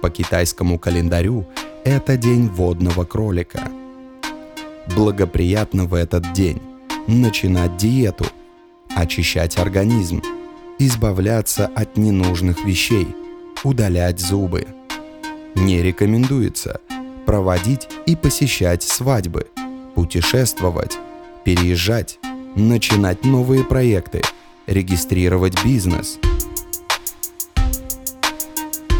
по китайскому календарю это день водного кролика. Благоприятно в этот день начинать диету, очищать организм, избавляться от ненужных вещей, удалять зубы. Не рекомендуется проводить и посещать свадьбы, путешествовать, переезжать, начинать новые проекты, регистрировать бизнес –